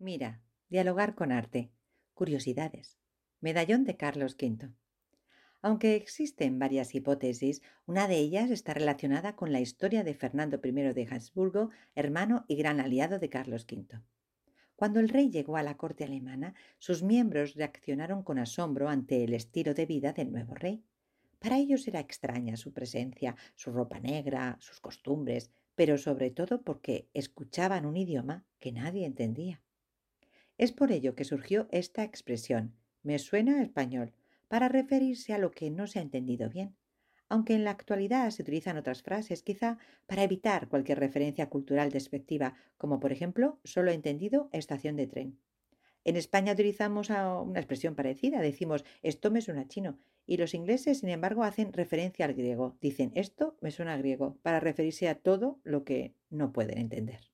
Mira, dialogar con arte. Curiosidades. Medallón de Carlos V. Aunque existen varias hipótesis, una de ellas está relacionada con la historia de Fernando I de Habsburgo, hermano y gran aliado de Carlos V. Cuando el rey llegó a la corte alemana, sus miembros reaccionaron con asombro ante el estilo de vida del nuevo rey. Para ellos era extraña su presencia, su ropa negra, sus costumbres, pero sobre todo porque escuchaban un idioma que nadie entendía. Es por ello que surgió esta expresión, me suena español, para referirse a lo que no se ha entendido bien, aunque en la actualidad se utilizan otras frases, quizá para evitar cualquier referencia cultural despectiva, como por ejemplo, solo he entendido estación de tren. En España utilizamos una expresión parecida, decimos esto me suena chino, y los ingleses, sin embargo, hacen referencia al griego, dicen esto me suena griego, para referirse a todo lo que no pueden entender.